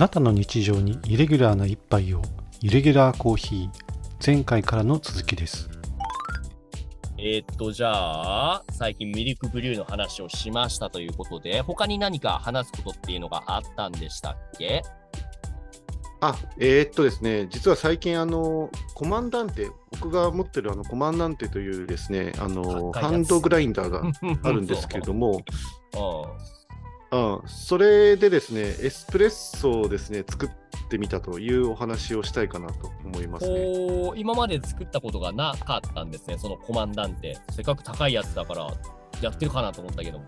なたの日常にイレギュラーな一杯をイレギュラーコーヒー前回からの続きです。えーっと、じゃあ、最近ミルクブリューの話をしましたということで、他に何か話すことっていうのがあったんでしたっけ？あ、えーっとですね、実は最近、あの、コマンダンテ、僕が持ってるあのコマンダンテというですね、あの、ハンドグラインダーがあるんですけれども、ううん、それでですね、エスプレッソをですね、作ってみたというお話をしたいかなと思いまん。すね。こう、今まで作ったことがなかったんですね、そのコマンダンテ。せっかく高いやつだから、やってるかなと思ったけども。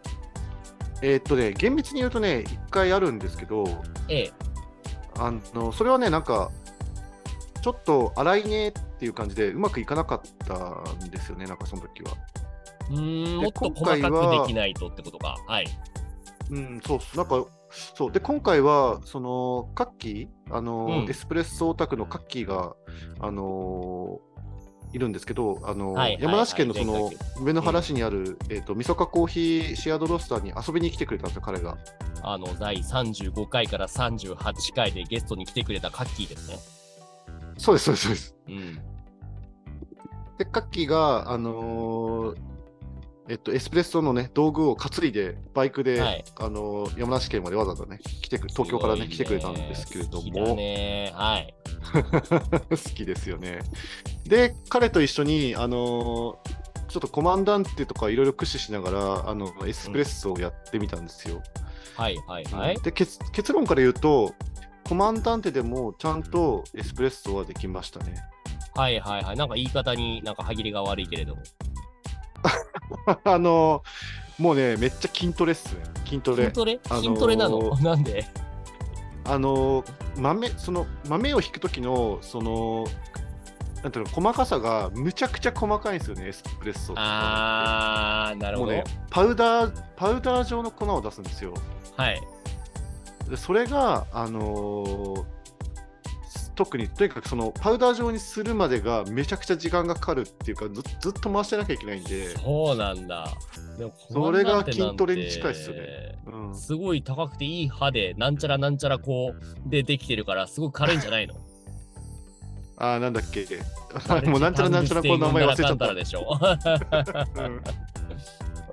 えーっとね、厳密に言うとね、一回あるんですけど、ええ。あの、それはね、なんか、ちょっと荒いねっていう感じで、うまくいかなかったんですよね、なんかその時は。うーん、でもっと細かくはできないとってことか。はい。うん、そうっす。なんか、そう。で、今回は、その、カッキー、あの、うんエスプレッソオタクのカッキーが、あのいるんですけど、あのはいはい山梨県のそのはい上野原市にある、えっ、と、みそかコーヒーシェアドロースターに遊びに来てくれたんですよ、彼が。あの、第35回から38回でゲストに来てくれたカッキーですね。そうです、そうです、そうです。うん。で、カッキーが、あのーえっと、エスプレッソのね、道具を担いで、バイクで、はいあのー山梨県までわざわざね、来てく東京からね、来てくれたんですけれど好きね。はい。好きですよね。で、彼と一緒に、あのーちょっとコマンダンテとかいろいろ駆使しながら、あの、エスプレッソをやってみたんですよ。はいはいはい。で結、結論から言うと、コマンダンテでもちゃんとエスプレッソはできましたね。はいはいはい。なんか言い方になんか歯切れが悪いけれども。あのーもうね、めっちゃ筋トレっすね。筋トレ筋。トレ？あのー筋トレなの？なんで？あのー豆、その豆を引くときの、その、なんていうの、細かさがむちゃくちゃ細かいんですよね、エスプレッソあー、なるほど。もうね、パウダー、パウダー状の粉を出すんですよ。はい。でそれが、あのー特に、とにかくそのパウダー状にするまでがめちゃくちゃ時間がかかるっていうか、ずずっと回してなきゃいけないんで、そうなんだ。でもそれが筋トレに近いっすよねうん、すごい高くていい歯で、なんちゃらなんちゃらこう、でできてるから、すごく軽いんじゃないの？あー、なんだっけ、もうなんちゃらなんちゃらこの名前忘れちゃった。らでしょ？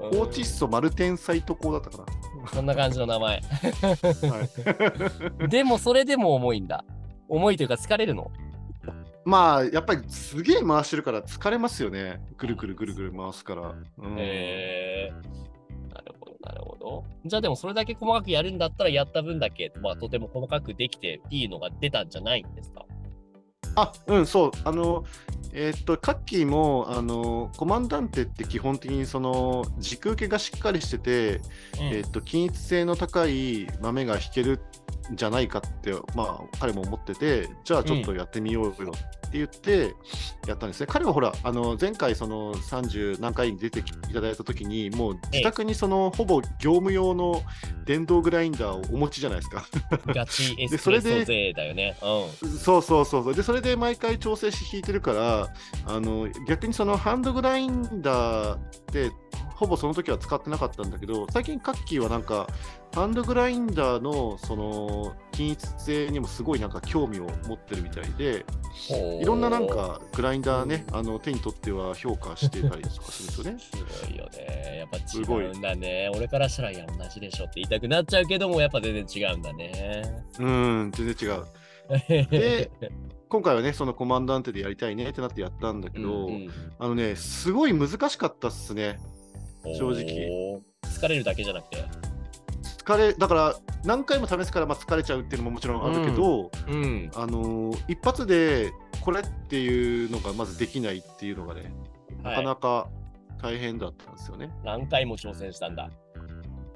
うーチッソマルテンサイトコだったかそんな感じの名前。な。はい でもそれでも重いんだ。重いというか疲れるの？まあ、やっぱりすげえ回してるから疲れますよね。ぐるぐるぐるぐる回すから。うんへえなるほど、なるほど。じゃあでもそれだけ細かくやるんだったらやった分だけ、まあとても細かくできていいのが出たんじゃないんですか？あ、うん、そう。あの、えーっと、カッキーも、あの、コマンダンテって基本的にその、軸受けがしっかりしてて、えーっと、均一性の高い豆が引けるんじゃないかって、まあ、彼も思ってて、じゃあちょっとやってみようよって言って、やったんですね。彼はほら、あの、前回その30何回に出てきいただいたときに、もう自宅にその、ほぼ業務用の電動グラインダーをお持ちじゃないですか。ガチ エスプそれでレッソ勢だよね。うそうそうそうそう。で、それで毎回調整して弾いてるから、あの逆にそのハンドグラインダーって、ほぼその時は使ってなかったんだけど、最近カッキーはなんか、ハンドグラインダーのその均一性にもすごいなんか興味を持ってるみたいで、ん。いろんななんかグラインダーね、あの手に取っては評価してたりとかするとね。すごいよね。やっぱすごい違うんだね。俺からしたら、いや、同じでしょって言いたくなっちゃうけども、やっぱ全然違うんだね。うん、全然違う。で今回はね、そのコマンダンテでやりたいねってなってやったんだけど、うんうんあのね、すごい難しかったっすね。正直疲れるだけじゃなくて。疲れだから何回も試すからまあ疲れちゃうっていうのももちろんあるけど、うん。あのー一発でこれっていうのがまずできないっていうのがね、なかなか大変だったんですよね。何回も挑戦したんだ。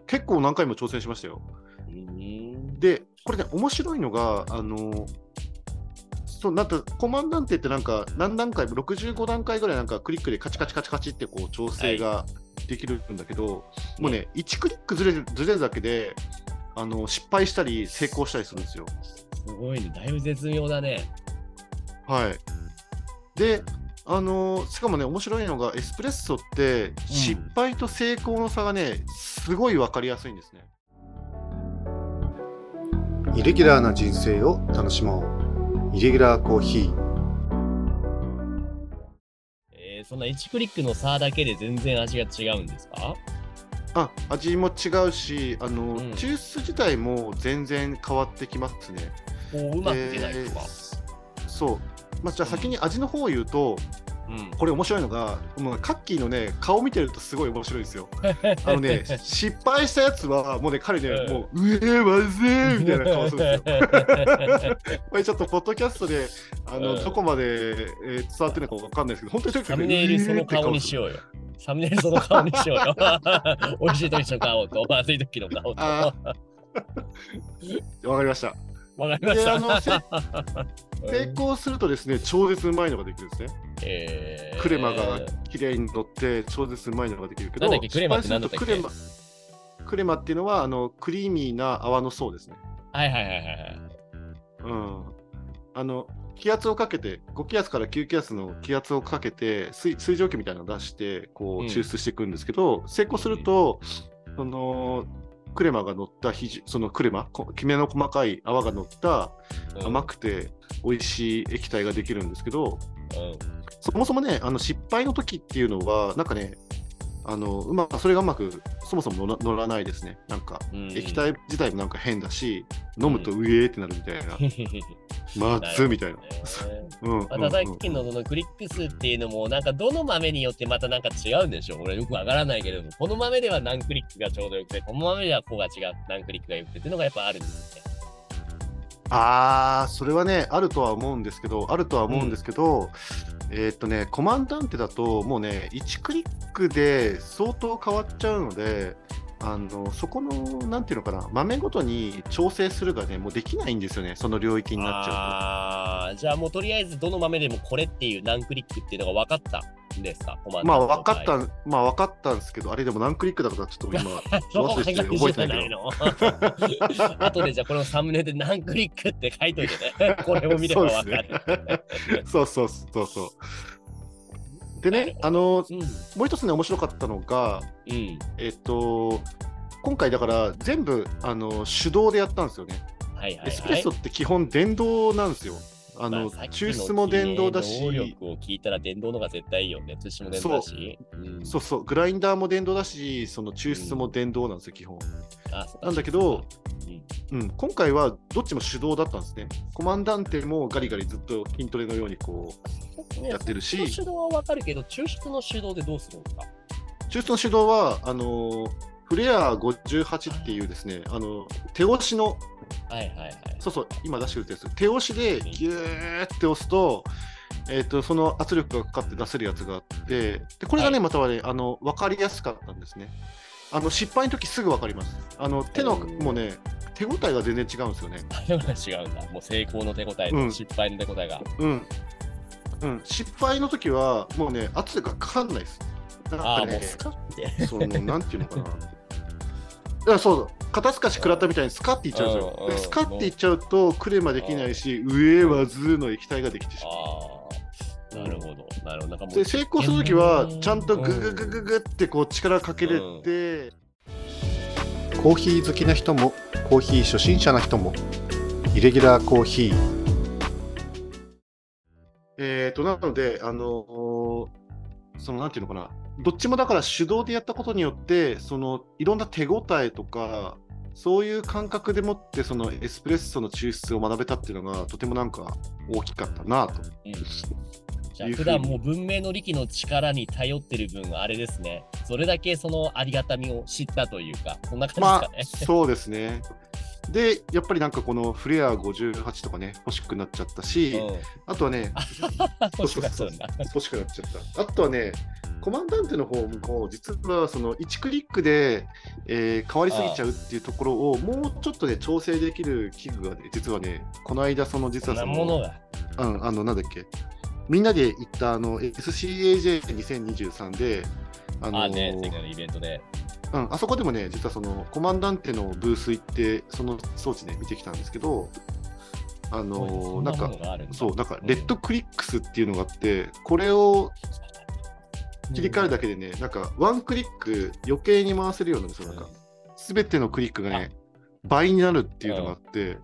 結構何回も挑戦しましたよ。うん。で、これね、面白いのが、あのーそうなんかコマンダンテってなんか何段階も65段階ぐらいなんかクリックでカチカチカチカチってこう調整ができるんだけど、もうね、1クリックずれるずれるだけであの失敗したり成功したりするんですよ。すごいね。だいぶ絶妙だね。はい。で、あのーしかもね、面白いのが、エスプレッソって、失敗と成功の差がね、すごい分かりやすいんですね。イレギュラーな人生を楽しもうイレギュラーコーヒーえー、そんな1クリックの差だけで全然味が違うんですか？あ味も違うしあの、うん抽出自体も全然変わってきますね。こううまく出ないとか。でそう、まあ、じゃあ先に味の方を言うと、うん。これ面白いのが、もうカッキーのね、顔見てるとすごい面白いですよ。あのね、失敗したやつは、もうね、彼ね、うんもう、うえー、まずーみたいな顔するんですよ。これちょっと、ポッドキャストで、あの、うんどこまで、えー伝わってるのかわかんないですけど、本当にとにかくねサムネイルその顔にしうようよ。サムネイルその顔にしようよ。美味しい時の顔と、まずい時の顔と。わかりました。かりましで、あの、た。せ成功するとですね、超絶うまいのができるんですね。えークレマが綺麗に乗って超絶うまいのができるけど、なんだっけクレマって何だったっけ？クレマクレマっていうのはあのクリーミーな泡の層ですね。はいはいはいはい。うん。あの気圧をかけて5気圧から9気圧の気圧をかけて水水蒸気みたいなのを出してこうんう抽出していくんですけど、成功すると、そのクレマが乗ったひじそのクレマこきめの細かい泡が乗ったうん。甘くて美味しい液体ができるんですけど、うん。そもそもね、あの失敗の時っていうのは、なんかね、あのうまそれがうまくそもそも乗ら乗らないですね。なんか、うん。液体自体もなんか変だし、飲むとうえーってなるみたいな、まずみたいな。うん。またさっきのそのクリック数っていうのも、なんかどの豆によってまたなんか違うんでしょ俺よくわからないけれども、この豆では何クリックがちょうどよくて、この豆ではここが違う、何クリックがよくて。っていうのがやっぱあるんですね。あー、それはね、あるとは思うんですけど、あるとは思うんですけど、えーっとね、コマンダンテだと、もうね、1クリックで相当変わっちゃうので、あのそこの、なんていうのかな、豆ごとに調整するがね、もうできないんですよね、その領域になっちゃうと。じゃあもうとりあえずどの豆でもこれっていう何クリックっていうのが分かったんですか？まあ分かったまあ分かったんですけど、あれでも何クリックだからちょっと今、忘れてて覚えてないけど。の後でじゃあこのサムネで何クリックって書いといてね。これを見れば分かる。そうそうそうそう。でね、あの、うん。もう一つね、面白かったのが、うん。えっと、今回だから全部あの手動でやったんですよね。はいはいはい。エスプレッソって基本電動なんですよ。あの、まさっきの抽出も電動だ能し、力を聞いたら電動のが絶対いいよね。通信も電動だし。うんそうそう、グラインダーも電動だし、その抽出も電動なんですよ、基本。あそうなんだけど、うんうん、今回はどっちも手動だったんですね。コマンダンテもガリガリずっと筋トレのようにこうやってるしそっちの手動は分かるけど、抽出の手動でどうするんですか抽出の手動はあのフレア58っていうですね、あの手押しの、はいはいはい。そうそう、今出してるやつ、手押しでギューって押すと、えー、とその圧力がかかって出せるやつがあって、でこれがね、はいまたはね、あの分かりやすかったんですね。あの失敗の時すぐ分かります。あの手のもうね、手応えが全然違うんですよね。違うんだ。もう成功の手応えうんと失敗の手応えが。うん。うん、失敗の時は、もうね、圧力がかかんないです。なんかね、スカって。その、なんていうのかな。だからそう、肩透かし食らったみたいにスカっていっちゃうんですよスカっていっちゃうと、クレマできないし、上はズーの液体ができてしまう。なるほど。なるほど。なんかもうで成功するときはうん、ちゃんとグググググってこう力かけれて、コーヒー好きな人もコーヒー初心者な人もイレギュラーコーヒーえっと、なので、あのーそのなんていうのかな、どっちもだから手動でやったことによって、そのいろんな手応えとか、そういう感覚でもって、そのエスプレッソの抽出を学べたっていうのが、とてもなんか大きかったなと。うんじゃあ普段もう文明の力の力に頼ってる分あれですね。それだけそのありがたみを知ったというか、そんなまあ感じですかね。、そうですね。で、やっぱりなんかこのフレア58とかね、欲しくなっちゃったし、あとはね、欲しくなっちゃうんだ。欲しくなっちゃった。あとはね、コマンダンテの方も、実はその1クリックで、えー変わりすぎちゃうっていうところを、もうちょっとね、調整できる器具がね、実はね、この間、その実はその、なものが。うん、あの、なんだっけ、みんなで行ったあの SCAJ2023 で、あのああね、世界のイベントで。うん、あそこでもね、実はそのコマンダンテのブース行って、その装置ね、見てきたんですけど、あのそんなんかそう、なんか、うんレッドクリックスっていうのがあって、これを切り替えるだけでね、なんか、ワンクリック余計に回せるようなんですよ。なんか、すべてのクリックがね、倍になるっていうのがあって、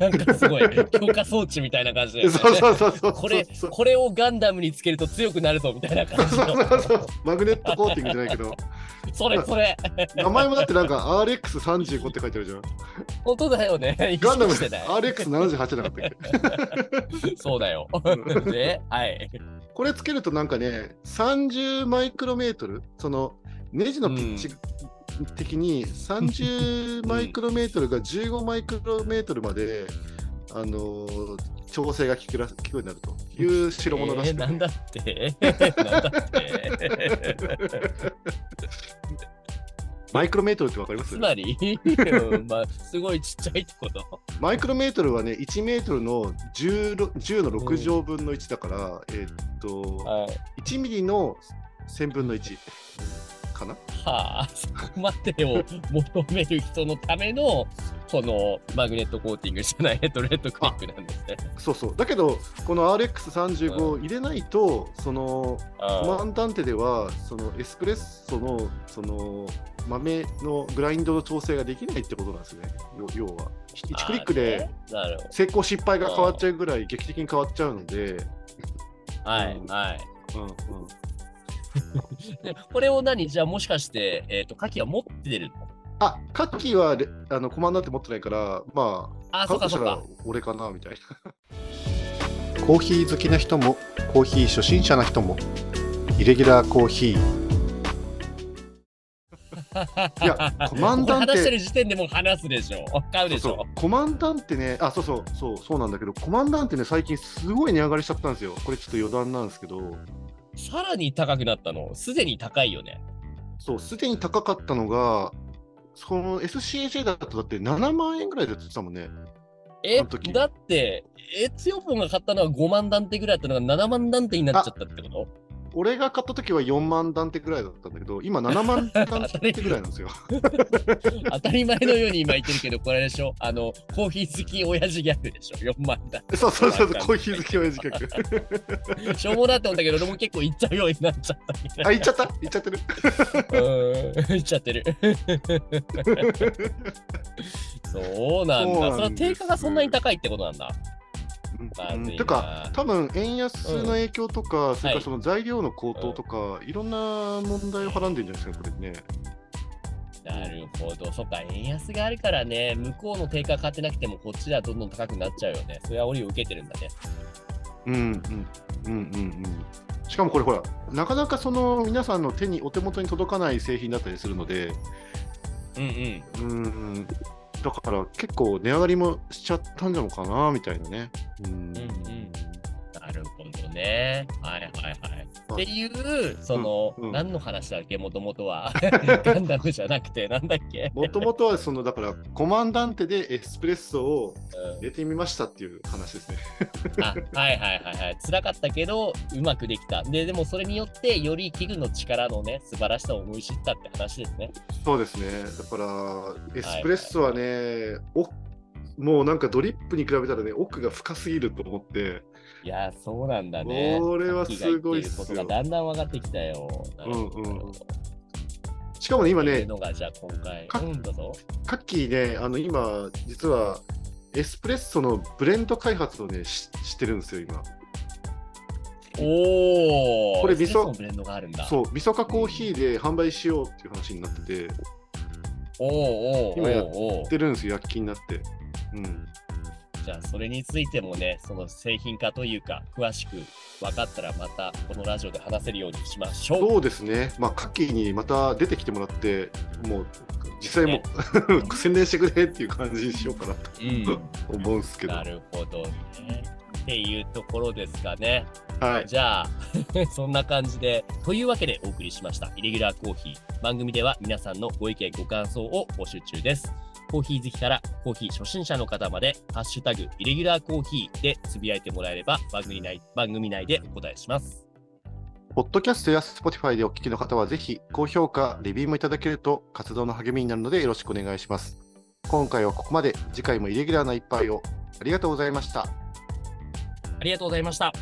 なんかすごい、強化装置みたいな感じで、そうそうそうそうこれこれをガンダムにつけると強くなるぞみたいな感じそうの。そうそうマグネットコーティングじゃないけど、それそれ。名前もだってなんか RX35 って書いてあるじゃん。本当だよね。意ガンダム識してない。RX78 じゃなかったっけ？そうだよ。うんで、はい。これつけるとなんかね、30マイクロメートル、そのネジのピッチ的に30マイクロメートルが15マイクロメートルまで、あのー調整が効くら効くようになると。いう代物らしくて、えーなんだって？なんだってマイクロメートルってわかります？つまり、うんまあ、すごいちっちゃいってこと？マイクロメートルはね、1メートルの 10, 10の6乗分の1だから、えーっと、はい。1ミリの1000分の1かな？はあ、そこまでを求める人のための、このマグネットコーティングじゃないヘッドレッドクリックなんですね。そうそう。だけど、この RX35 を入れないと、その、あコマンダンテでは、そのエスプレッソの、その、豆のグラインドの調整ができないってことなんですね。要要は。1クリックで、成功失敗が変わっちゃうぐらい劇的に変わっちゃうので、ど。はい、うんはい。うんうん、でこれを何？じゃあもしかして、えっ、と、カキは持ってるの？あ、カッキーはレあのコマンダンテ持ってないから、まあ、あ、そううかそうか。俺かなみたいな。コーヒー好きな人もコーヒー初心者な人もイレギュラーコーヒー いや、コマンダンテ。話してる時点でもう話すでしょ？買うでしょ？そうそう。コマンダンテね、あ、そうそう、そう、そうなんだけど、コマンダンテね、最近すごい値上がりしちゃったんですよ。これちょっと余談なんですけど、さらに高くなったの。すでに高いよね。そう、すでに高かったのが、その SCAJ だとだって7万円ぐらいで売ってたもんね。えだって、エツヨポンが買ったのは5万ダンテぐらいだったのが7万ダンテになっちゃったってこと？俺が買った時は4万ダンテぐらいだったんだけど、今7万ダンテぐらいなんですよ。当たり前のように今言ってるけど、これでしょあの、コーヒー好き親父ギャグでしょ ?4 万ダンそうそうそう、そうコーヒー好き親父客。テ。しょうもなって思ったけど、俺も結構言っちゃうようになっちゃったみたいなあ、言っちゃった言っちゃってる。うーん、言っちゃってる。そうなんだ。そうなんですよその定価がそんなに高いってことなんだ。うんまずいなてか、多分円安の影響とか、それかはいらその材料の高騰とか、いろんな問題をはらんでるんじゃないですか、これね。なるほど。そっか、円安があるからね、向こうの定価買ってなくても、こっちではどんどん高くなっちゃうよね。それは折を受けてるんだね。うんうんうんうんうん。しかもこれほら、なかなかその皆さんの手に、お手元に届かない製品だったりするので、うんうん。うん、だから結構値上がりもしちゃったんじゃのかな、みたいなね。うんうんうん。なるほどね。はいはいはい。あっていう、その、うんうん何の話だっけ、もともとは。ガンダムじゃなくて、なんだっけ？もともとはそのだからコマンダンテでエスプレッソをうん入れてみましたっていう話ですね。あはいはいはいはい。辛かったけど、うまくできた。で、でもそれによって、より器具の力のね、素晴らしさを思い知ったって話ですね。そうですね。だからエスプレッソはね、おもうなんかドリップに比べたらね、奥が深すぎると思って、いやー、そうなんだね。これはすごいっすことがだんだん分かってきたよ。うんうんしかもね、今ね。カッキーね、あの今、実はエスプレッソのブレンド開発をね、ししてるんですよ、今。おー。これ味噌？ブレンドがあるんだ。そう、味噌化コーヒーで販売しようっていう話になってて、おーおー今やってるんですよ、躍起になって。うん。じゃあ、それについてもね、その製品化というか、詳しく分かったら、またこのラジオで話せるようにしましょう。そうですね、まあ、カッキーにまた出てきてもらって、もう実際もう 宣伝してくれっていう感じにしようかなとうん。思うんですけど。なるほどね。っていうところですかね。はい。じゃあ、そんな感じで、というわけでお送りしました、イレギュラーコーヒー。番組では皆さんのご意見、ご感想を募集中です。コーヒー好きからコーヒー初心者の方まで、ハッシュタグ、イレギュラーコーヒーでつぶやいてもらえれば番組内、番組内でお答えします。ポッドキャストや Spotify でお聞きの方は、ぜひ高評価、レビューもいただけると活動の励みになるのでよろしくお願いします。今回はここまで、次回もイレギュラーな一杯をありがとうございました。ありがとうございました。